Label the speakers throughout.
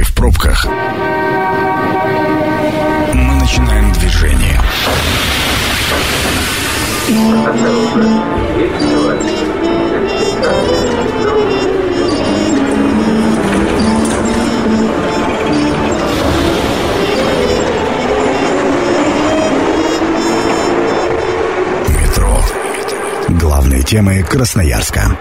Speaker 1: стоите в пробках, мы начинаем движение. Метро. Главные темы Красноярска.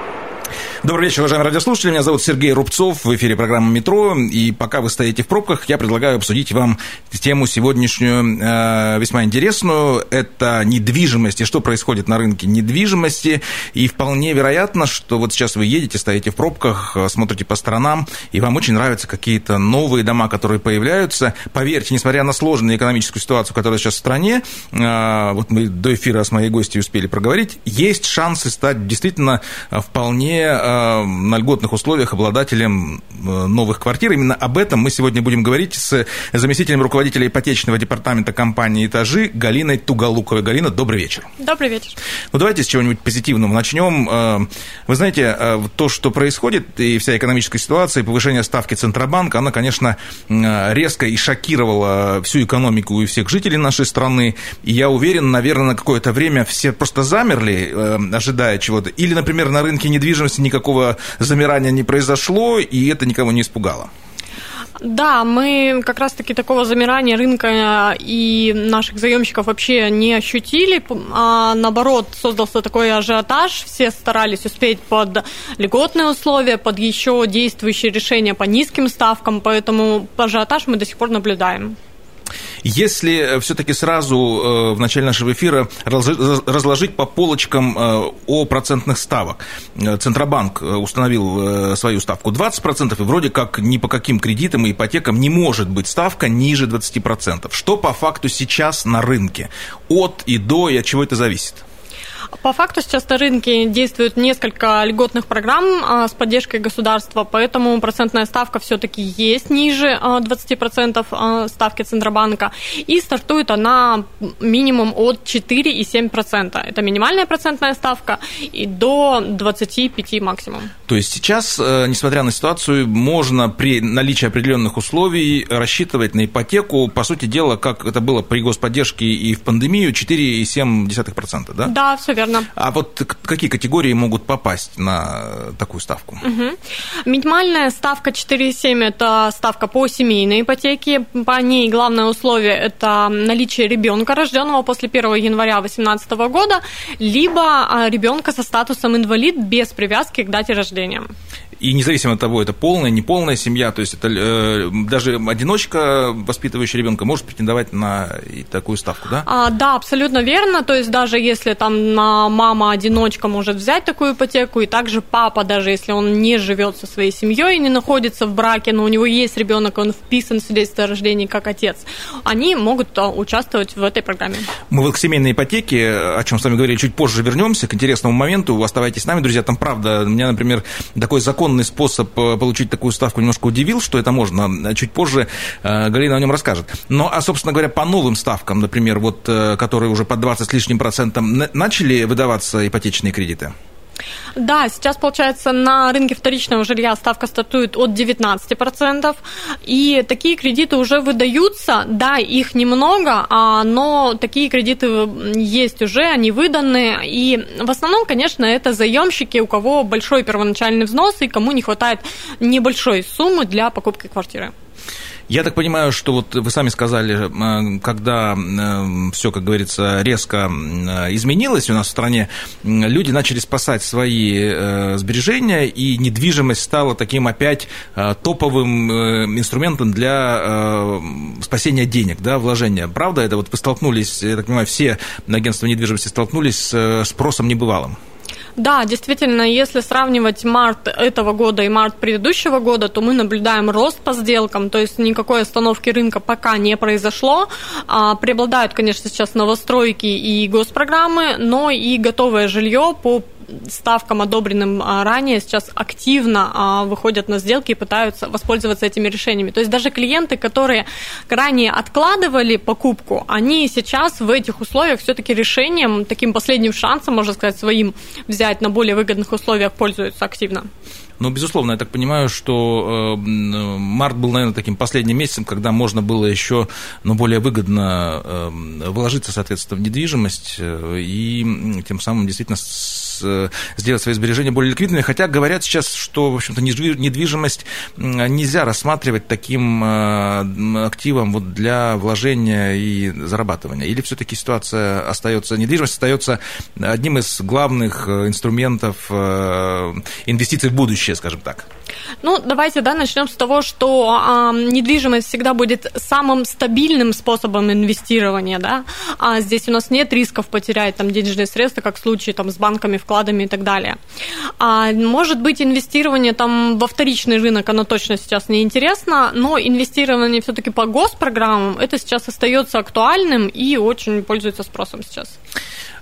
Speaker 2: Добрый вечер, уважаемые радиослушатели. Меня зовут Сергей Рубцов. В эфире программа «Метро». И пока вы стоите в пробках, я предлагаю обсудить вам тему сегодняшнюю э, весьма интересную. Это недвижимость и что происходит на рынке недвижимости. И вполне вероятно, что вот сейчас вы едете, стоите в пробках, э, смотрите по сторонам, и вам очень нравятся какие-то новые дома, которые появляются. Поверьте, несмотря на сложную экономическую ситуацию, которая сейчас в стране, э, вот мы до эфира с моей гостью успели проговорить, есть шансы стать действительно вполне Э, на льготных условиях обладателем э, новых квартир. Именно об этом мы сегодня будем говорить с заместителем руководителя ипотечного департамента компании «Этажи» Галиной Туголуковой. Галина, добрый вечер.
Speaker 3: Добрый вечер.
Speaker 2: Ну, давайте с чего-нибудь позитивного начнем. Э, вы знаете, то, что происходит, и вся экономическая ситуация, и повышение ставки Центробанка, она, конечно, резко и шокировала всю экономику и всех жителей нашей страны. И я уверен, наверное, на какое-то время все просто замерли, ожидая чего-то. Или, например, на рынке недвижимости никак никакого замирания не произошло, и это никого не испугало.
Speaker 3: Да, мы как раз-таки такого замирания рынка и наших заемщиков вообще не ощутили, а наоборот создался такой ажиотаж, все старались успеть под льготные условия, под еще действующие решения по низким ставкам, поэтому ажиотаж мы до сих пор наблюдаем.
Speaker 2: Если э, все-таки сразу э, в начале нашего эфира разложить по полочкам э, о процентных ставок. Центробанк установил свою ставку 20%, и вроде как ни по каким кредитам и ипотекам не может быть ставка ниже 20%. Что по факту сейчас на рынке? От и до, и от чего это зависит?
Speaker 3: По факту сейчас на рынке действует несколько льготных программ а, с поддержкой государства, поэтому процентная ставка все-таки есть ниже 20% а, а, ставки Центробанка, и стартует она минимум от 4,7%. Это минимальная процентная ставка и до 25 максимум.
Speaker 2: То есть сейчас, э, несмотря на ситуацию, можно при наличии определенных условий рассчитывать на ипотеку, по сути дела, как это было при господдержке и в пандемию, 4,7%, да?
Speaker 3: Да, все верно.
Speaker 2: А вот какие категории могут попасть на такую ставку?
Speaker 3: Угу. Минимальная ставка 4,7 – это ставка по семейной ипотеке. По ней главное условие – это наличие ребенка, рожденного после 1 января 2018 года, либо а, ребенка со статусом инвалид без привязки к дате рождения.
Speaker 2: И независимо от того, это полная, неполная семья, то есть это э, даже одиночка, воспитывающая ребенка, может претендовать на такую ставку, да?
Speaker 3: А, да, абсолютно верно. То есть даже если там мама-одиночка может взять такую ипотеку, и также папа, даже если он не живет со своей семьей, не находится в браке, но у него есть ребенок, он вписан в свидетельство о рождении как отец, они могут а, участвовать в этой программе.
Speaker 2: Мы вот к семейной ипотеке, о чем с вами говорили, чуть позже вернемся, к интересному моменту. Оставайтесь с нами, друзья. Там правда, меня, например, такой закон законный способ э, получить такую ставку немножко удивил, что это можно. Чуть позже э, Галина о нем расскажет. Но, а, собственно говоря, по новым ставкам, например, вот, э, которые уже под 20 с лишним процентом, начали выдаваться ипотечные кредиты?
Speaker 3: Да, сейчас, получается, на рынке вторичного жилья ставка стартует от 19%, и такие кредиты уже выдаются, да, их немного, а, но такие кредиты есть уже, они выданы, и в основном, конечно, это заемщики, у кого большой первоначальный взнос и кому не хватает небольшой суммы для покупки квартиры.
Speaker 2: Я так понимаю, что вот вы сами сказали, э, когда э, все, как говорится, резко э, изменилось у нас в стране, люди начали спасать свои сбережения, и недвижимость стала таким опять топовым инструментом для спасения денег, да, вложения. Правда это? Вот вы столкнулись, я так понимаю, все агентства недвижимости столкнулись с спросом небывалым.
Speaker 3: Да, действительно, если сравнивать март этого года и март предыдущего года, то мы наблюдаем рост по сделкам, то есть никакой остановки рынка пока не произошло. А, преобладают, конечно, сейчас новостройки и госпрограммы, но и готовое жилье по ставкам, одобренным а, ранее, сейчас активно а, выходят на сделки и пытаются воспользоваться этими решениями. То есть даже клиенты, которые ранее откладывали покупку, они сейчас в этих условиях все-таки решением, таким последним шансом, можно сказать, своим взять на более выгодных условиях пользуются активно.
Speaker 2: Но, безусловно, я так понимаю, что э, март был, наверное, таким последним месяцем, когда можно было еще ну, более выгодно э, вложиться, соответственно, в недвижимость э, и тем самым действительно сделать свои сбережения более ликвидными. Хотя говорят сейчас, что, в общем-то, недвижимость нельзя рассматривать таким активом вот для вложения и зарабатывания. Или все-таки ситуация остается, недвижимость остается одним из главных инструментов инвестиций в будущее, скажем так?
Speaker 3: Ну, давайте, да, начнем с того, что а, недвижимость всегда будет самым стабильным способом инвестирования, да. А здесь у нас нет рисков потерять там денежные средства, как в случае там с банками, вкладами и так далее. А, может быть, инвестирование там во вторичный рынок, оно точно сейчас не интересно, но инвестирование все-таки по госпрограммам, это сейчас остается актуальным и очень пользуется спросом сейчас.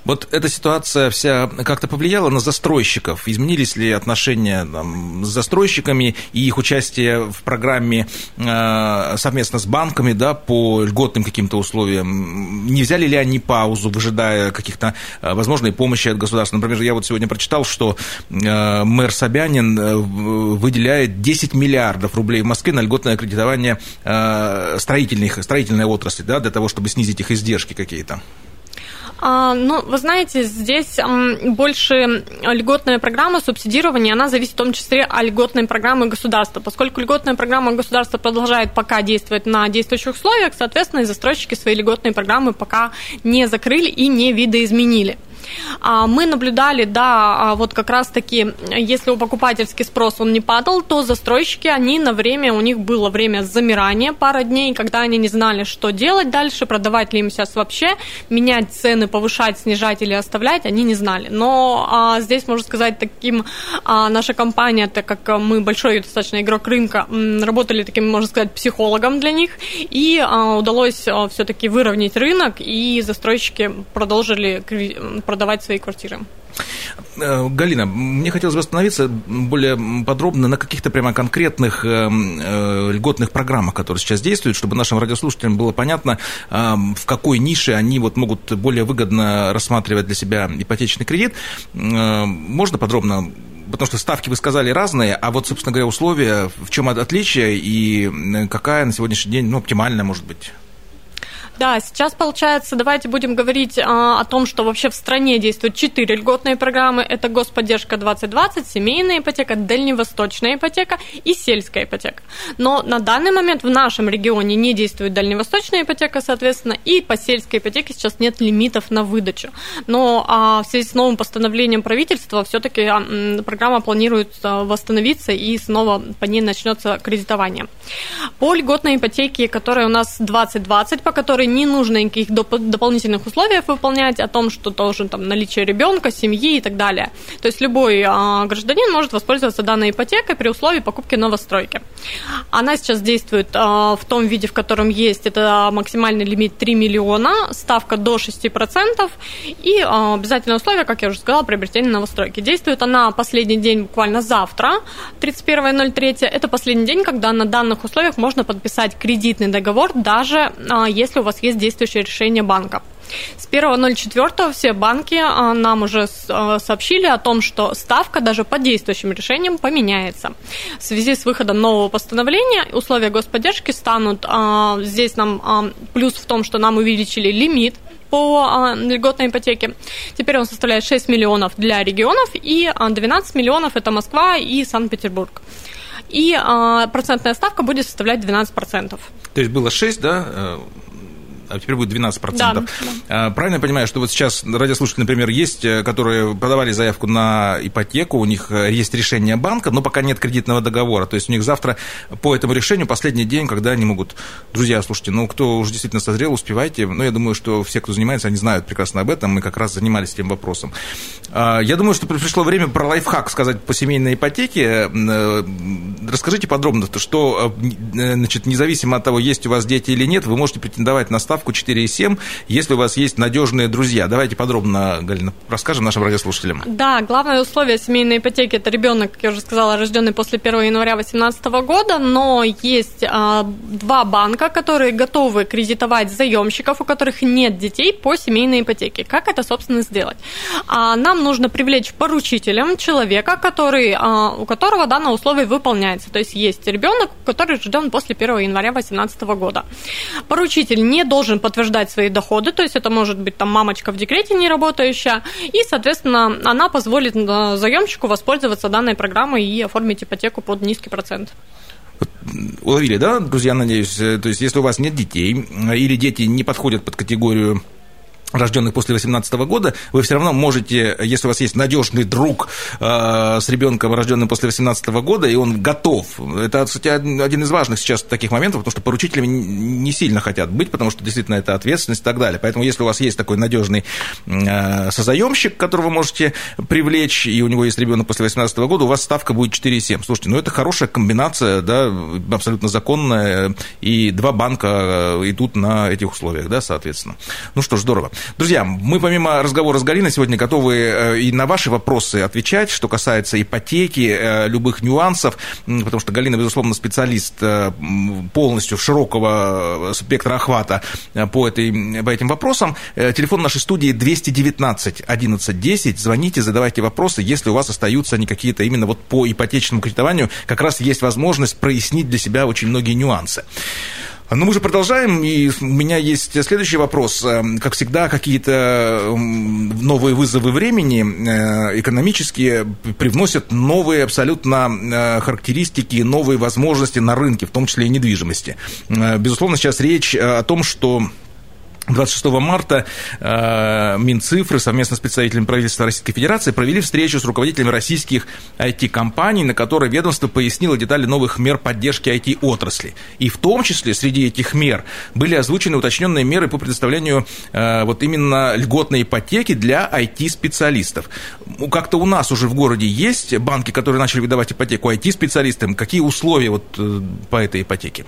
Speaker 2: Вот эта ситуация вся как-то повлияла на застройщиков? Изменились ли отношения там, с застройщиками и их участие в программе э, совместно с банками да, по льготным каким-то условиям? Не взяли ли они паузу, выжидая каких-то э, возможной помощи от государства? Например, я вот сегодня прочитал, что э, мэр Собянин э, выделяет 10 миллиардов рублей в Москве на льготное кредитование э, строительных, строительной отрасли, да, для того, чтобы снизить их издержки какие-то.
Speaker 3: А, ну, вы знаете, здесь больше льготная программа субсидирования, она зависит в том числе от льготной программы государства. Поскольку льготная программа государства продолжает пока действовать на действующих условиях, соответственно, и застройщики свои льготные программы пока не закрыли и не видоизменили. А, мы наблюдали, да, а, вот как раз-таки, если у покупательский спрос он не падал, то застройщики, они на время, у них было время замирания, пара дней, когда они не знали, что делать дальше, продавать ли им сейчас вообще, менять цены, повышать, снижать или оставлять, они не знали. Но а, здесь, можно сказать, таким а, наша компания, так как мы большой достаточно игрок рынка, работали таким, можно сказать, психологом для них, и а, удалось а, все-таки выровнять рынок, и застройщики продолжили продавать свои квартиры.
Speaker 2: Э, Галина, мне хотелось бы остановиться более подробно на каких-то прямо конкретных э, э, льготных программах, которые сейчас действуют, чтобы нашим радиослушателям было понятно, в какой нише они вот могут более выгодно рассматривать для себя ипотечный кредит. Можно подробно потому что ставки, вы сказали, разные, а вот, собственно говоря, условия, в чем отличие и какая на сегодняшний день, ну, оптимальная, может быть?
Speaker 3: Да, сейчас получается, давайте будем говорить а, о том, что вообще в стране действуют четыре льготные программы. Это господдержка 2020, семейная ипотека, дальневосточная ипотека и сельская ипотека. Но на данный момент в нашем регионе не действует дальневосточная ипотека, соответственно, и по сельской ипотеке сейчас нет лимитов на выдачу. Но а, в связи с новым постановлением правительства все-таки а, программа планирует восстановиться и снова по ней начнется кредитование. По льготной ипотеке, которая у нас 2020, по которой не нужно никаких доп- дополнительных условий выполнять о том, что должен там наличие ребенка, семьи и так далее. То есть любой а, гражданин может воспользоваться данной ипотекой при условии покупки новостройки. Она сейчас действует а, в том виде, в котором есть. Это максимальный лимит 3 миллиона, ставка до 6% и а, обязательное условие, как я уже сказала, приобретение новостройки. Действует она последний день буквально завтра, 31.03. Это последний день, когда на данных условиях можно подписать кредитный договор, даже а, если у вас есть действующее решение банка. С 1.04 все банки а, нам уже а, сообщили о том, что ставка даже по действующим решениям поменяется. В связи с выходом нового постановления условия господдержки станут а, здесь нам плюс в том, что нам увеличили лимит по льготной ипотеке. Теперь он составляет 6 миллионов для регионов и 12 миллионов это Москва и Санкт-Петербург. И процентная ставка будет составлять 12%.
Speaker 2: То есть было 6, да, э, а теперь будет 12%. Да, да. А, правильно я понимаю, что вот сейчас радиослушатели, например, есть, э, которые подавали заявку на ипотеку, у них э, есть решение банка, но пока нет кредитного договора. То есть у них завтра по этому решению последний день, когда они могут... Друзья, слушайте, ну, кто уже действительно созрел, успевайте. Ну, я думаю, что все, кто занимается, они знают прекрасно об этом. Мы как раз занимались этим вопросом. А, я думаю, что пришло время про лайфхак сказать по семейной ипотеке. Э, расскажите подробно, что, значит, независимо от того, есть у вас дети или нет, вы можете претендовать на ставку ставку 4,7, если у вас есть надежные друзья. Давайте подробно, Галина, расскажем нашим радиослушателям.
Speaker 3: Да, главное условие семейной ипотеки – это ребенок, как я уже сказала, рожденный после 1 января 2018 года, но есть а, два банка, которые готовы кредитовать заемщиков, у которых нет детей по семейной ипотеке. Как это, собственно, сделать? А, нам нужно привлечь поручителем человека, который, а, у которого данное условие выполняется. То есть есть ребенок, который рожден после 1 января 2018 года. Поручитель не должен подтверждать свои доходы, то есть это может быть там мамочка в декрете не работающая, и, соответственно, она позволит э, заемщику воспользоваться данной программой и оформить ипотеку под низкий процент.
Speaker 2: Уловили, да, друзья, надеюсь? Э, то есть, если у вас нет детей э, или дети не подходят под категорию рожденных после 18 года, вы все равно можете, если у вас есть надежный друг э, с ребенком, рожденным после 18 года, и он готов. Это, кстати, один из важных сейчас таких моментов, потому что поручителями не сильно хотят быть, потому что действительно это ответственность и так далее. Поэтому, если у вас есть такой надежный э, созаемщик, которого вы можете привлечь, и у него есть ребенок после 18 года, у вас ставка будет 4,7. Слушайте, ну это хорошая комбинация, да, абсолютно законная, и два банка э, идут на этих условиях, да, соответственно. Ну что ж, здорово. Друзья, мы помимо разговора с Галиной сегодня готовы э, и на ваши вопросы отвечать, что касается ипотеки, э, любых нюансов, потому что Галина, безусловно, специалист э, полностью широкого спектра охвата по, этой, по этим вопросам. Телефон нашей студии 219 11 10. Звоните, задавайте вопросы, если у вас остаются они какие-то именно вот по ипотечному кредитованию, как раз есть возможность прояснить для себя очень многие нюансы. Ну, мы же продолжаем, и у меня есть следующий вопрос. Э, как всегда, какие-то новые вызовы времени э, экономические привносят новые абсолютно э, характеристики, новые возможности на рынке, в том числе и недвижимости. Безусловно, сейчас речь о том, что 26 марта э, Минцифры совместно с представителями правительства Российской Федерации провели встречу с руководителями российских IT-компаний, на которой ведомство пояснило детали новых мер поддержки IT-отрасли. И в том числе среди этих мер были озвучены уточненные меры по предоставлению э, вот именно льготной ипотеки для IT-специалистов. Как-то у нас уже в городе есть банки, которые начали выдавать ипотеку IT-специалистам. Какие условия вот э, по этой ипотеке?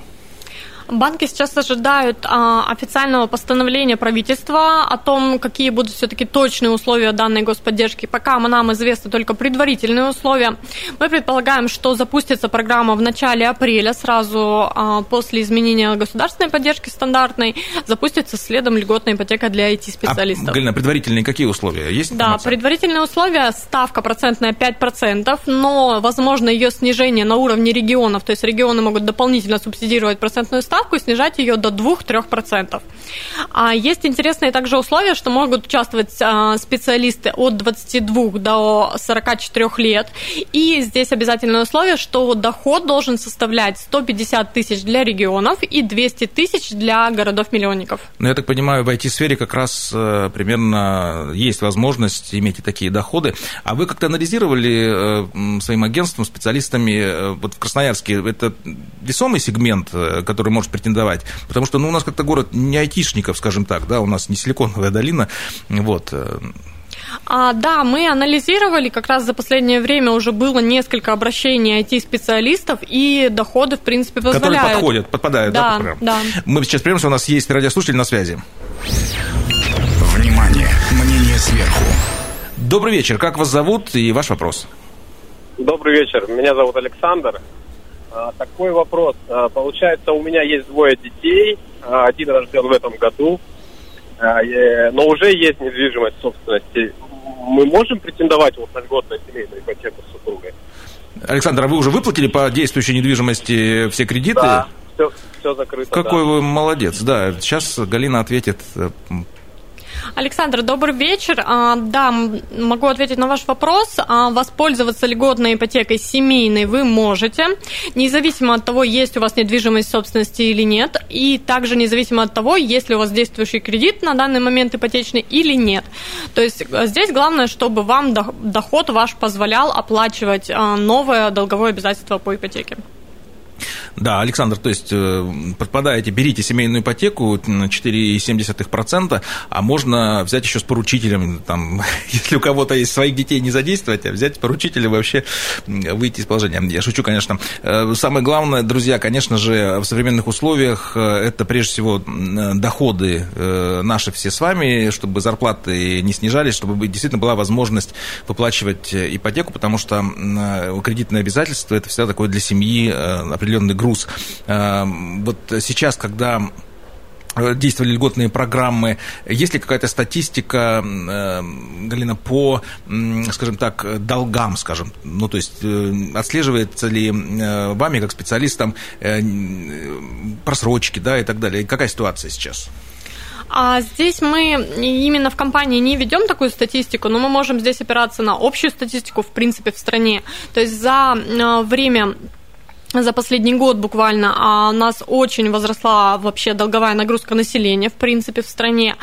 Speaker 3: Банки сейчас ожидают а, официального постановления правительства о том, какие будут все-таки точные условия данной господдержки. Пока нам известны только предварительные условия. Мы предполагаем, что запустится программа в начале апреля, сразу а, после изменения государственной поддержки стандартной, запустится следом льготная ипотека для IT-специалистов.
Speaker 2: А, Галина, предварительные какие условия? Есть
Speaker 3: Да, предварительные условия, ставка процентная 5%, но возможно ее снижение на уровне регионов, то есть регионы могут дополнительно субсидировать процентную ставку, ставку снижать ее до 2-3%. А есть интересные также условия, что могут участвовать а, специалисты от 22 до 44 лет. И здесь обязательное условие, что доход должен составлять 150 тысяч для регионов и 200 тысяч для городов-миллионников.
Speaker 2: Ну, я так понимаю, в IT-сфере как раз э, примерно есть возможность иметь и такие доходы. А вы как-то анализировали э, своим агентством, специалистами э, вот в Красноярске, это весомый сегмент, который может претендовать? Потому что ну, у нас как-то город не айтишников, скажем так, да, у нас не силиконовая долина, вот. Э.
Speaker 3: А, да, мы анализировали, как раз за последнее время уже было несколько обращений IT-специалистов, и доходы, в принципе, позволяют.
Speaker 2: Которые подходят, подпадают,
Speaker 3: да,
Speaker 2: да,
Speaker 3: да.
Speaker 2: Мы сейчас прервемся, у нас есть радиослушатель на связи.
Speaker 1: Внимание, мнение сверху.
Speaker 2: Добрый вечер, как вас зовут и ваш вопрос?
Speaker 4: Добрый вечер, меня зовут Александр. А, такой вопрос. А, получается, у меня есть двое детей. А, один рожден в этом году. Но уже есть недвижимость собственности. Мы можем претендовать вот на льготную семейную ипотеку с супругой?
Speaker 2: Александр, а вы уже выплатили по действующей недвижимости все кредиты?
Speaker 4: Да, все, все закрыто.
Speaker 2: Какой
Speaker 4: да.
Speaker 2: вы молодец. Да, сейчас Галина ответит э,
Speaker 3: Александр, добрый вечер. А, да, могу ответить на ваш вопрос. А, воспользоваться льготной ипотекой семейной вы можете, независимо от того, есть у вас недвижимость собственности или нет, и также независимо от того, есть ли у вас действующий кредит на данный момент ипотечный или нет. То есть э, здесь главное, чтобы вам доход ваш позволял оплачивать а, новое долговое обязательство по ипотеке.
Speaker 2: Да, Александр, то есть э, подпадаете, берите семейную ипотеку на 4,7%, а можно взять еще с поручителем, там, если у кого-то есть своих детей, не задействовать, а взять поручителя вообще выйти из положения. Я шучу, конечно. Э, самое главное, друзья, конечно же, в современных условиях э, это прежде всего доходы наши все с вами, чтобы зарплаты не снижались, чтобы действительно была возможность выплачивать ипотеку, потому что кредитное обязательство – это всегда такое для семьи определенный груз. Э, вот сейчас, когда действовали льготные программы. Есть ли какая-то статистика, э, Галина, по, скажем так, долгам, скажем? Ну, то есть э, отслеживается ли вами, как специалистам, просрочки, да, и так далее? Какая ситуация сейчас?
Speaker 3: А здесь мы именно в компании не ведем такую статистику, но мы можем здесь опираться на общую статистику, в принципе, в стране. То есть за время за последний год буквально а у нас очень возросла вообще долговая нагрузка населения, в принципе, в стране.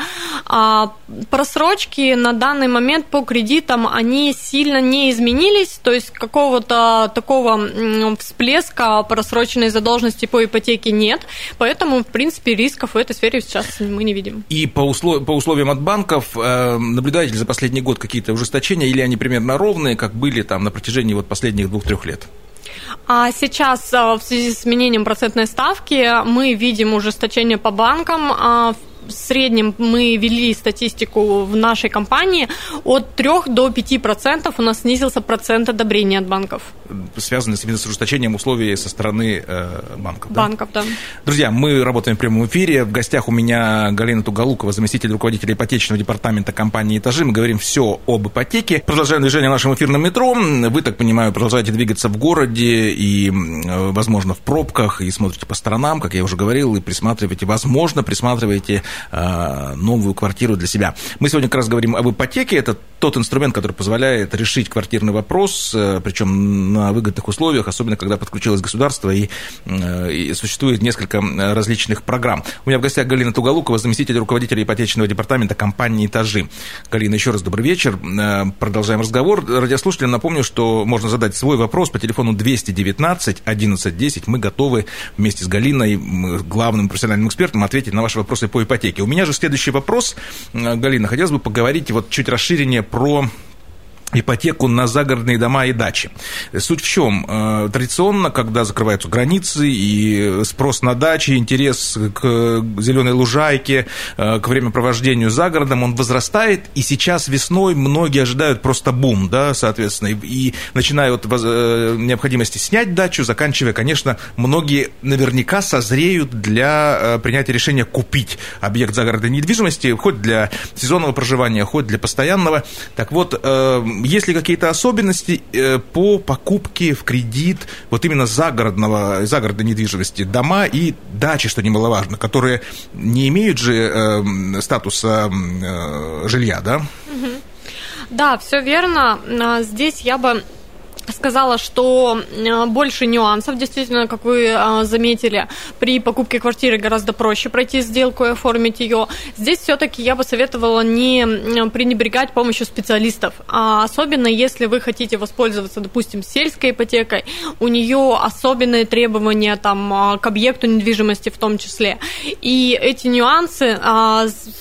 Speaker 3: А просрочки на данный момент по кредитам, они сильно не изменились, то есть какого-то такого всплеска просроченной задолженности по ипотеке нет, поэтому, в принципе, рисков в этой сфере сейчас мы не видим.
Speaker 2: И по, услов... по условиям от банков э, наблюдаете ли за последний год какие-то ужесточения, или они примерно ровные, как были там на протяжении вот последних двух-трех лет?
Speaker 3: А сейчас а, в связи с изменением процентной ставки мы видим ужесточение по банкам а, в среднем мы вели статистику в нашей компании, от 3 до 5% у нас снизился процент одобрения от банков.
Speaker 2: Связанный с ужесточением условий со стороны э, банков.
Speaker 3: Банков, да? да.
Speaker 2: Друзья, мы работаем в прямом эфире. В гостях у меня Галина Тугалукова, заместитель руководителя ипотечного департамента компании «Этажи». Мы говорим все об ипотеке. Продолжаем движение в нашем эфирном метро. Вы, так понимаю, продолжаете двигаться в городе и, возможно, в пробках, и смотрите по сторонам, как я уже говорил, и присматриваете, возможно, присматриваете новую квартиру для себя. Мы сегодня как раз говорим об ипотеке. Это тот инструмент, который позволяет решить квартирный вопрос, э, причем на выгодных условиях, особенно когда подключилось государство и, э, и существует несколько различных программ. У меня в гостях Галина Тугалукова, заместитель руководителя ипотечного департамента компании «Этажи». Галина, еще раз добрый вечер. Продолжаем разговор. Радиослушателям напомню, что можно задать свой вопрос по телефону 219 11 10. Мы готовы вместе с Галиной, главным профессиональным экспертом, ответить на ваши вопросы по ипотеке. У меня же следующий вопрос, э, Галина, хотелось бы поговорить вот чуть расширение про ипотеку на загородные дома и дачи. Суть в чем? Э, традиционно, когда закрываются границы и спрос на дачи, интерес к зеленой лужайке, э, к времяпровождению за городом, он возрастает, и сейчас весной многие ожидают просто бум, да, соответственно, и начиная от э, необходимости снять дачу, заканчивая, конечно, многие наверняка созреют для принятия решения купить объект загородной недвижимости, хоть для сезонного проживания, хоть для постоянного. Так вот, есть ли какие-то особенности э, по покупке в кредит вот именно загородного, загородной недвижимости, дома и дачи, что немаловажно, которые не имеют же э, статуса э, жилья, да?
Speaker 3: Да, все верно. А, здесь я бы сказала, что э, больше нюансов, действительно, как вы э, заметили, при покупке квартиры гораздо проще пройти сделку и оформить ее. Здесь все-таки я бы советовала не пренебрегать помощью специалистов, а особенно если вы хотите воспользоваться, допустим, сельской ипотекой, у нее особенные требования там, э, к объекту недвижимости в том числе. И эти нюансы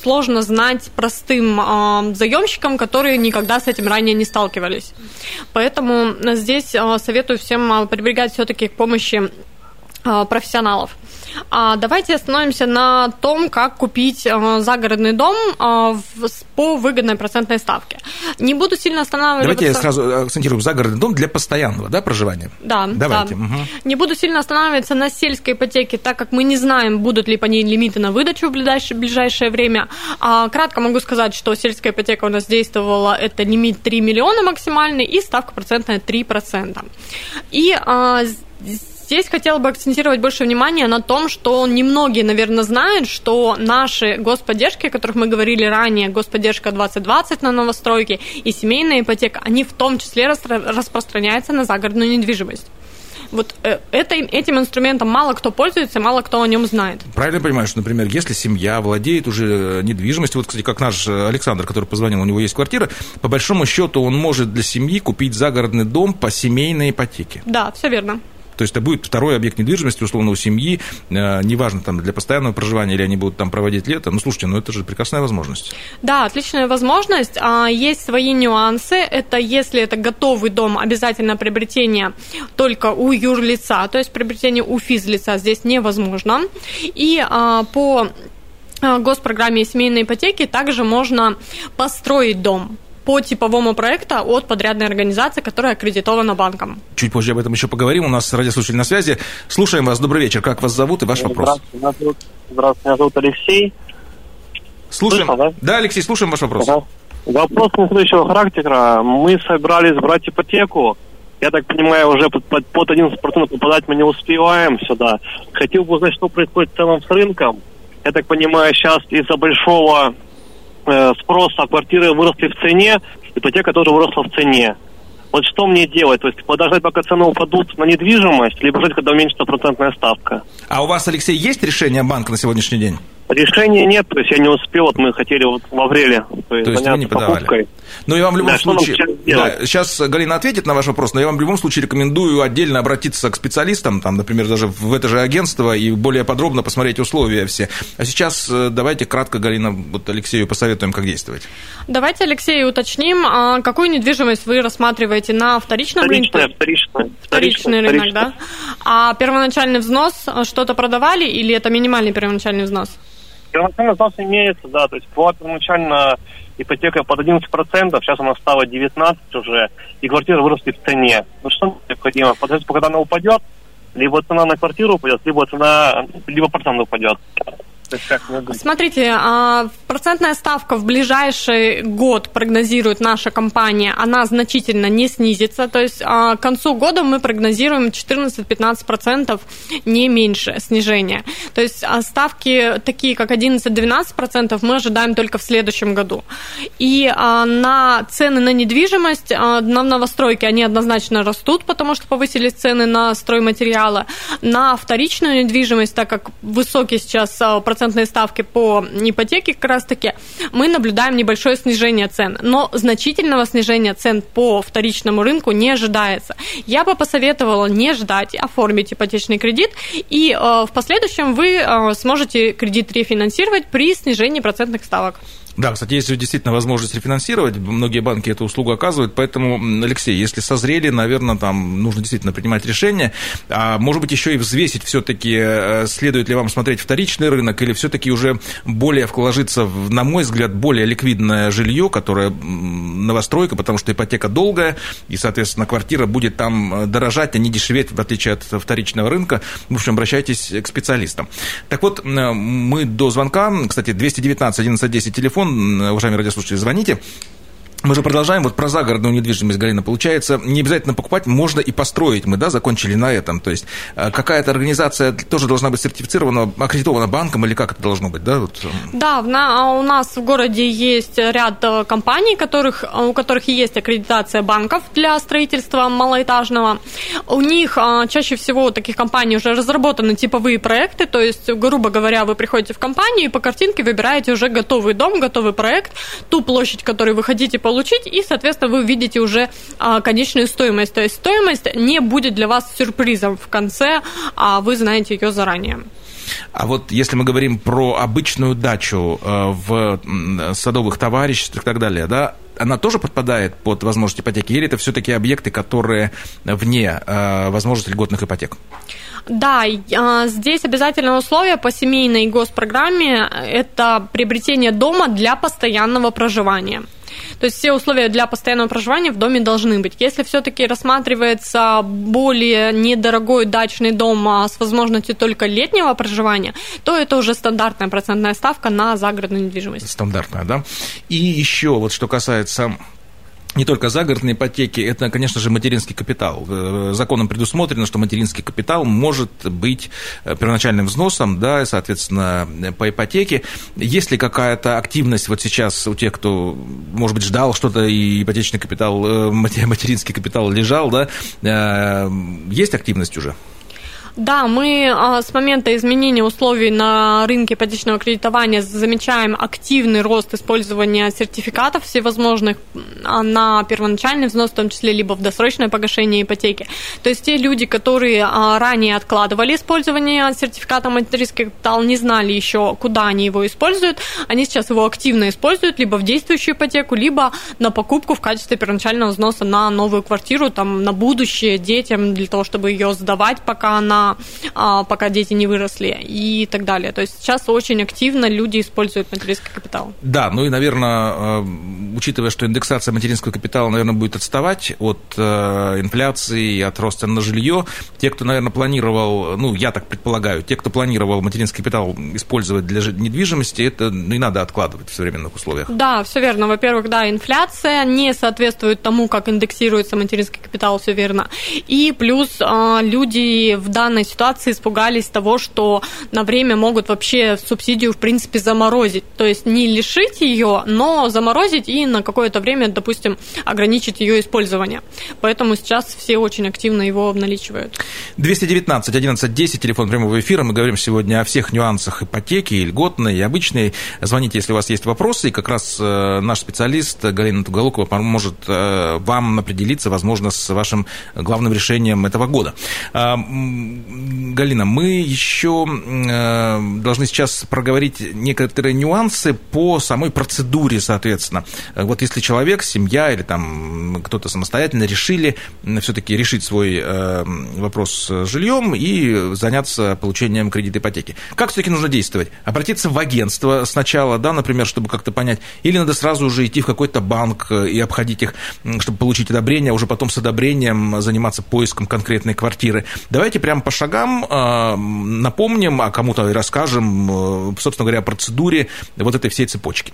Speaker 3: сложно знать простым заемщикам, которые никогда с этим ранее не сталкивались. Поэтому здесь а, советую всем а, прибегать все-таки к помощи профессионалов. А давайте остановимся на том, как купить э, загородный дом э, по выгодной процентной ставке. Не буду сильно останавливаться.
Speaker 2: Давайте я сразу акцентирую загородный дом для постоянного да, проживания.
Speaker 3: Да, давайте. Да. Угу. Не буду сильно останавливаться на сельской ипотеке, так как мы не знаем, будут ли по ней лимиты на выдачу в ближайшее, ближайшее время. А, кратко могу сказать, что сельская ипотека у нас действовала, это лимит 3 миллиона максимальный и ставка процентная 3%. И а, Здесь хотела бы акцентировать больше внимания на том, что немногие, наверное, знают, что наши господдержки, о которых мы говорили ранее, господдержка 2020 на новостройки и семейная ипотека, они в том числе распространяются на загородную недвижимость. Вот э, это, этим инструментом мало кто пользуется, мало кто о нем знает.
Speaker 2: Правильно понимаю, что, например, если семья владеет уже недвижимостью, вот, кстати, как наш Александр, который позвонил, у него есть квартира, по большому счету он может для семьи купить загородный дом по семейной ипотеке.
Speaker 3: Да, все верно.
Speaker 2: То есть это будет второй объект недвижимости, условно, у семьи, э, неважно, там, для постоянного проживания, или они будут там проводить лето. Ну, слушайте, ну это же прекрасная возможность.
Speaker 3: Да, отличная возможность. А, есть свои нюансы. Это если это готовый дом, обязательно приобретение только у юрлица, то есть приобретение у физлица здесь невозможно. И а, по а, госпрограмме семейной ипотеки также можно построить дом по типовому проекту от подрядной организации, которая аккредитована банком.
Speaker 2: Чуть позже об этом еще поговорим. У нас радиослушатель на связи. Слушаем вас. Добрый вечер. Как вас зовут и ваш вопрос?
Speaker 5: Здравствуйте, Здравствуйте. меня зовут Алексей.
Speaker 2: Слушаем. Слышно, да? да, Алексей, слушаем ваш вопрос. Ага.
Speaker 5: Вопрос следующего характера. Мы собирались брать ипотеку. Я так понимаю, уже под, под, под 11% попадать мы не успеваем сюда. Хотел бы узнать, что происходит в целом с рынком. Я так понимаю, сейчас из-за большого э, спроса квартиры выросли в цене, ипотека тоже выросла в цене. Вот что мне делать? То есть подождать, пока цены упадут на недвижимость, либо ждать, когда уменьшится процентная ставка?
Speaker 2: А у вас, Алексей, есть решение банка на сегодняшний день?
Speaker 5: Решения нет, то есть я не успел, вот мы хотели вот в апреле
Speaker 2: то есть, то есть не подавали. Ну, я вам в любом да, случае... Да, сейчас Галина ответит на ваш вопрос, но я вам в любом случае рекомендую отдельно обратиться к специалистам, там, например, даже в это же агентство и более подробно посмотреть условия все. А сейчас э, давайте кратко, Галина, вот Алексею посоветуем, как действовать.
Speaker 3: Давайте, Алексей, уточним, а какую недвижимость вы рассматриваете на вторичном
Speaker 5: вторичная,
Speaker 3: рынке?
Speaker 5: Вторичная,
Speaker 3: вторичный рынок, вторичная. да? А первоначальный взнос э, что-то продавали или это минимальный первоначальный взнос?
Speaker 5: Первоначально взнос имеется, да, то есть была первоначально ипотека под 11%, сейчас она стала 19 уже, и квартиры выросли в цене. Ну что необходимо? Подождать, пока она упадет, либо цена на квартиру упадет, либо цена, либо процент упадет.
Speaker 3: Смотрите, а, процентная ставка в ближайший год прогнозирует наша компания, она значительно не снизится. То есть а, к концу года мы прогнозируем 14-15%, не меньше снижения. То есть а, ставки такие, как 11-12%, мы ожидаем только в следующем году. И на цены на недвижимость, на новостройки, они однозначно растут, потому что повысились цены на стройматериалы. На вторичную недвижимость, так как высокий сейчас процент процентные ставки по ипотеке как раз-таки, мы наблюдаем небольшое снижение цен. Но значительного снижения цен по вторичному рынку не ожидается. Я бы посоветовала не ждать, оформить ипотечный кредит, и э, в последующем вы э, сможете кредит рефинансировать при снижении процентных ставок.
Speaker 2: Да, кстати, есть действительно возможность рефинансировать, многие банки эту услугу оказывают, поэтому, Алексей, если созрели, наверное, там нужно действительно принимать решение, а может быть, еще и взвесить все-таки, э, следует ли вам смотреть вторичный рынок, или все-таки уже более вложиться, в, на мой взгляд, более ликвидное жилье, которое новостройка, потому что ипотека долгая, и, соответственно, квартира будет там э, дорожать, а не дешеветь, в отличие от вторичного рынка. В общем, обращайтесь к специалистам. Так вот, э, мы до звонка, кстати, 219 1110 телефон, телефон, уважаемые радиослушатели, звоните. Мы же продолжаем. Вот про загородную недвижимость, Галина, получается, не обязательно покупать, можно и построить. Мы, да, закончили на этом. То есть э, какая-то организация тоже должна быть сертифицирована, аккредитована банком или как это должно быть, да? Вот.
Speaker 3: Да, на, у нас в городе есть ряд э, компаний, которых, у которых есть аккредитация банков для строительства малоэтажного. У них а, чаще всего у таких компаний уже разработаны типовые проекты, то есть, грубо говоря, вы приходите в компанию и по картинке выбираете уже готовый дом, готовый проект, ту площадь, которую вы хотите получить, и, соответственно, вы увидите уже а, конечную стоимость. То есть стоимость не будет для вас сюрпризом в конце, а вы знаете ее заранее.
Speaker 2: А вот если мы говорим про обычную дачу э, в садовых товариществах и так далее, да, она тоже подпадает под возможность ипотеки, или это все-таки объекты, которые вне э, возможности льготных ипотек?
Speaker 3: Да, а, здесь обязательное условие по семейной госпрограмме – это приобретение дома для постоянного проживания. То есть все условия для постоянного проживания в доме должны быть. Если все-таки рассматривается более недорогой дачный дом а с возможностью только летнего проживания, то это уже стандартная процентная ставка на загородную недвижимость.
Speaker 2: Стандартная, да. И еще вот что касается не только загородные ипотеки, это, конечно же, материнский капитал. Э, законом предусмотрено, что материнский капитал может быть э, первоначальным взносом, да, соответственно, по ипотеке. Есть ли какая-то активность вот сейчас у тех, кто, может быть, ждал что-то, и ипотечный капитал, э, материнский капитал лежал, да, есть активность уже?
Speaker 3: Да, мы а, с момента изменения условий на рынке ипотечного кредитования замечаем активный рост использования сертификатов всевозможных а, на первоначальный взнос, в том числе либо в досрочное погашение ипотеки. То есть те люди, которые а, ранее откладывали использование сертификата материнский капитал, не знали еще, куда они его используют, они сейчас его активно используют либо в действующую ипотеку, либо на покупку в качестве первоначального взноса на новую квартиру, там, на будущее детям, для того, чтобы ее сдавать, пока она а, пока дети не выросли и так далее. То есть сейчас очень активно люди используют материнский капитал.
Speaker 2: Да, ну и, наверное, э, учитывая, что индексация материнского капитала, наверное, будет отставать от э, инфляции от роста на жилье, те, кто, наверное, планировал, ну, я так предполагаю, те, кто планировал материнский капитал использовать для недвижимости, это ну, и надо откладывать в современных условиях.
Speaker 3: Да, все верно. Во-первых, да, инфляция не соответствует тому, как индексируется материнский капитал, все верно. И плюс э, люди в данном данной ситуации испугались того, что на время могут вообще субсидию, в принципе, заморозить. То есть не лишить ее, но заморозить и на какое-то время, допустим, ограничить ее использование. Поэтому сейчас все очень активно его обналичивают.
Speaker 2: 219 11 10, телефон прямого эфира. Мы говорим сегодня о всех нюансах ипотеки, и льготной, и обычной. Звоните, если у вас есть вопросы, и как раз э, наш специалист Галина Туголукова поможет э, вам определиться, возможно, с вашим главным решением этого года. Галина, мы еще э, должны сейчас проговорить некоторые нюансы по самой процедуре, соответственно. Вот если человек, семья или там кто-то самостоятельно решили все-таки решить свой э, вопрос с жильем и заняться получением кредита ипотеки. Как все-таки нужно действовать? Обратиться в агентство сначала, да, например, чтобы как-то понять, или надо сразу уже идти в какой-то банк и обходить их, чтобы получить одобрение, а уже потом с одобрением заниматься поиском конкретной квартиры. Давайте прямо по шагам э, напомним, а кому-то и расскажем, э, собственно говоря, о процедуре вот этой всей цепочки.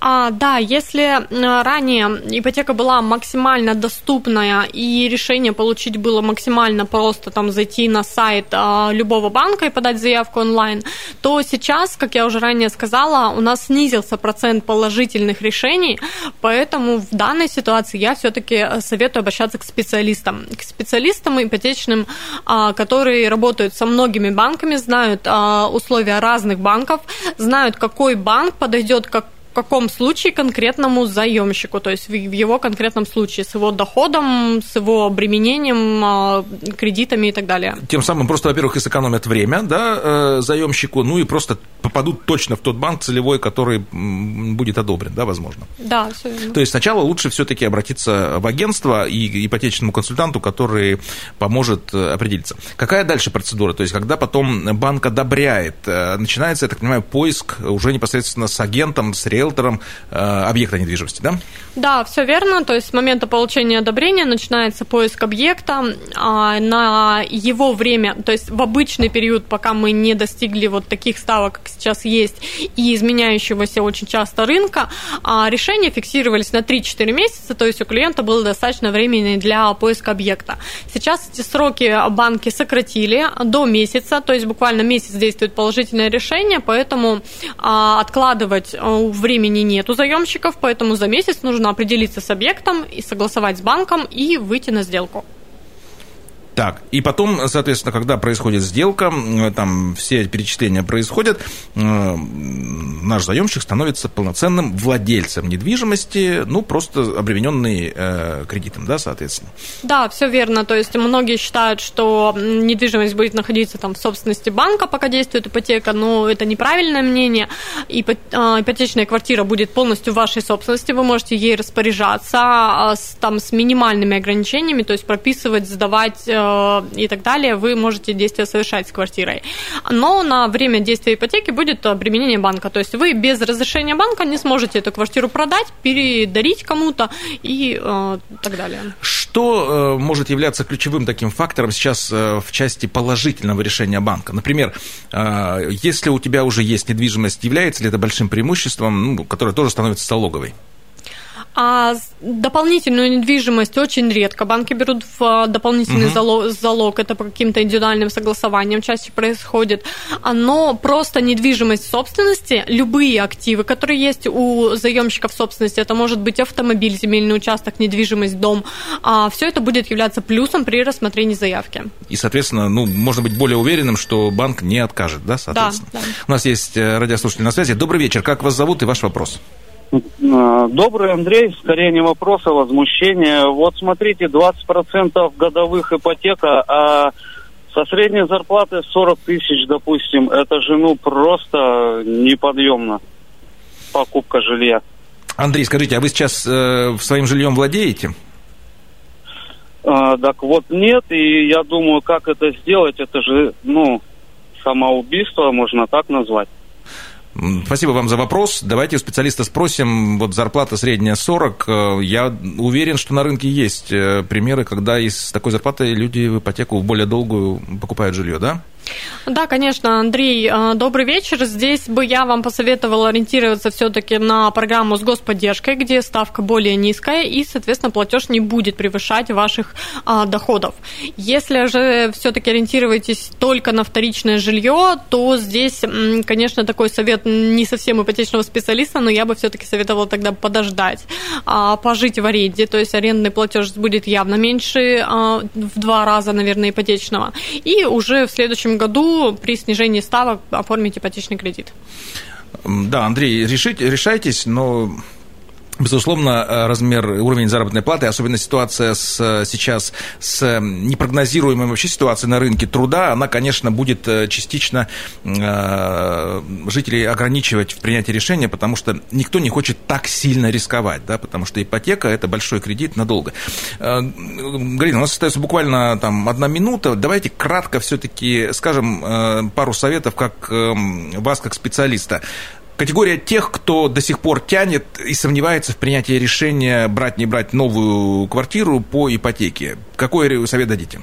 Speaker 3: А, да, если ранее ипотека была максимально доступная и решение получить было максимально просто, там зайти на сайт а, любого банка и подать заявку онлайн, то сейчас, как я уже ранее сказала, у нас снизился процент положительных решений, поэтому в данной ситуации я все-таки советую обращаться к специалистам, к специалистам ипотечным, а, которые работают со многими банками, знают а, условия разных банков, знают, какой банк подойдет как каком случае конкретному заемщику, то есть в его конкретном случае, с его доходом, с его обременением, а, кредитами и так далее.
Speaker 2: Тем самым просто, во-первых, и сэкономят время да, э, заемщику, ну и просто попадут точно в тот банк целевой, который будет одобрен, да, возможно.
Speaker 3: Да, верно.
Speaker 2: То есть сначала лучше все-таки обратиться в агентство и ипотечному консультанту, который поможет э, определиться. Какая дальше процедура? То есть когда потом банк одобряет, э, начинается, я так понимаю, поиск уже непосредственно с агентом, с риэлтором, риэлтором э, объекта недвижимости, да?
Speaker 3: Да, все верно. То есть с момента получения одобрения начинается поиск объекта. А на его время, то есть в обычный период, пока мы не достигли вот таких ставок, как сейчас есть, и изменяющегося очень часто рынка, а решения фиксировались на 3-4 месяца, то есть у клиента было достаточно времени для поиска объекта. Сейчас эти сроки банки сократили до месяца, то есть буквально месяц действует положительное решение, поэтому а, откладывать э, время времени нет у заемщиков, поэтому за месяц нужно определиться с объектом и согласовать с банком и выйти на сделку.
Speaker 2: Так, и потом, соответственно, когда происходит сделка, там все перечисления происходят, э, наш заемщик становится полноценным владельцем недвижимости, ну, просто обремененный э, кредитом, да, соответственно.
Speaker 3: Да, все верно. То есть многие считают, что недвижимость будет находиться там в собственности банка, пока действует ипотека, но это неправильное мнение. Э, ипотечная квартира будет полностью в вашей собственности, вы можете ей распоряжаться а, с, там, с минимальными ограничениями, то есть прописывать, сдавать Э, и так далее, вы можете действия совершать с квартирой. Но на время действия ипотеки будет обременение банка. То есть вы без разрешения банка не сможете эту квартиру продать, передарить кому-то и э, так далее.
Speaker 2: Что э, может являться ключевым таким фактором сейчас э, в части положительного решения банка? Например, э, если у тебя уже есть недвижимость, является ли это большим преимуществом, ну, которое тоже становится залоговой?
Speaker 3: А дополнительную недвижимость очень редко банки берут в а, дополнительный угу. залог, залог. Это по каким-то индивидуальным согласованиям чаще происходит. Но просто недвижимость собственности, любые активы, которые есть у заемщиков собственности, это может быть автомобиль, земельный участок, недвижимость, дом, а все это будет являться плюсом при рассмотрении заявки.
Speaker 2: И, соответственно, ну, можно быть более уверенным, что банк не откажет, да, соответственно? Да, да. У нас есть э, радиослушатель на связи. Добрый вечер, как вас зовут и ваш вопрос?
Speaker 6: А, добрый Андрей, скорее не вопрос, а возмущение. Вот смотрите, 20% годовых ипотека, а со средней зарплаты 40 тысяч, допустим, это же ну просто неподъемно покупка жилья.
Speaker 2: Андрей, скажите, а вы сейчас э, своим жильем владеете?
Speaker 6: А, так вот нет, и я думаю, как это сделать, это же, ну, самоубийство, можно так назвать.
Speaker 2: Спасибо вам за вопрос. Давайте у специалиста спросим. Вот зарплата средняя 40. Э, я уверен, что на рынке есть э, примеры, когда из такой зарплаты люди в ипотеку более долгую покупают жилье, да?
Speaker 3: Да, конечно, Андрей, э, добрый вечер. Здесь бы я вам посоветовала ориентироваться все-таки на программу с господдержкой, где ставка более низкая и, соответственно, платеж не будет превышать ваших а, доходов. Если же все-таки ориентируетесь только на вторичное жилье, то здесь, конечно, такой совет не совсем ипотечного специалиста, но я бы все-таки советовала тогда подождать, а, пожить в аренде, то есть арендный платеж будет явно меньше а, в два раза, наверное, ипотечного, и уже в следующем году при снижении ставок оформить ипотечный кредит.
Speaker 2: Да, Андрей, решите, решайтесь, но Безусловно, э, размер, уровень заработной платы, особенно ситуация с, э, сейчас с непрогнозируемой вообще ситуацией на рынке труда, она, конечно, будет э, частично э, жителей ограничивать в принятии решения, потому что никто не хочет так сильно рисковать, да, потому что ипотека – это большой кредит надолго. Э, Галина, у нас остается буквально там одна минута. Давайте кратко все-таки скажем э, пару советов, как э, вас, как специалиста категория тех, кто до сих пор тянет и сомневается в принятии решения брать, не брать новую квартиру по ипотеке. Какой совет дадите?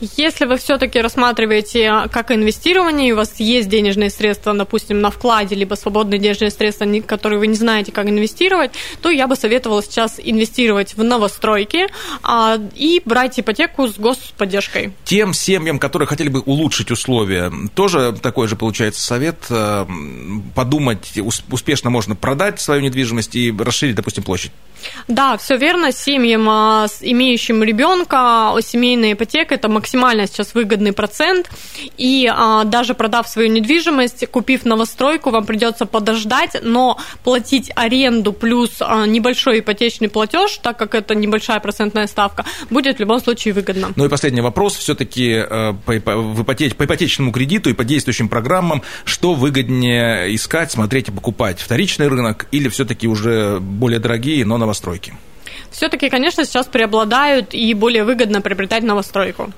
Speaker 3: Если вы все-таки рассматриваете как инвестирование, и у вас есть денежные средства, допустим, на вкладе, либо свободные денежные средства, которые вы не знаете, как инвестировать, то я бы советовала сейчас инвестировать в новостройки а, и брать ипотеку с господдержкой.
Speaker 2: Тем семьям, которые хотели бы улучшить условия, тоже такой же получается совет э, подумать, успешно можно продать свою недвижимость и расширить, допустим, площадь.
Speaker 3: Да, все верно. Семьям, а, имеющим ребенка, семейная ипотека – это максимально сейчас выгодный процент. И а, даже продав свою недвижимость, купив новостройку, вам придется подождать, но платить аренду плюс а, небольшой ипотечный платеж, так как это небольшая процентная ставка, будет в любом случае выгодно.
Speaker 2: Ну и последний вопрос. Все-таки э, по, по ипотечному кредиту и по действующим программам, что выгоднее искать, смотреть и покупать? Вторичный рынок или все-таки уже более дорогие, но новостройки?
Speaker 3: Все-таки, конечно, сейчас преобладают и более выгодно приобретать новостройку.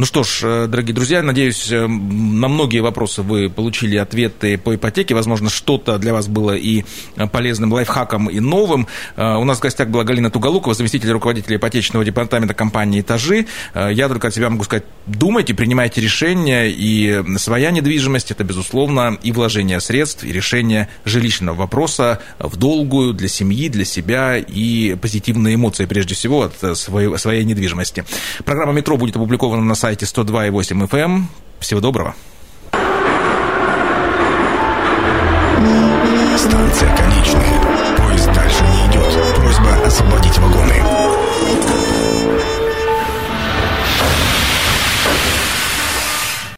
Speaker 2: Ну что ж, э, дорогие друзья, надеюсь, э, на многие вопросы вы получили ответы по ипотеке. Возможно, что-то для вас было и э, полезным лайфхаком, и новым. У нас в гостях была Галина Туголукова, заместитель руководителя ипотечного департамента компании «Этажи». Я только от себя могу сказать, думайте, принимайте решения, и своя недвижимость – это, безусловно, и вложение средств, и решение жилищного вопроса в долгую для семьи, для себя, и позитивные эмоции, прежде всего, от своей недвижимости. Программа «Метро» будет опубликована на сайте сайте 102,8 FM. Эм. Всего доброго.
Speaker 1: Станция конечная.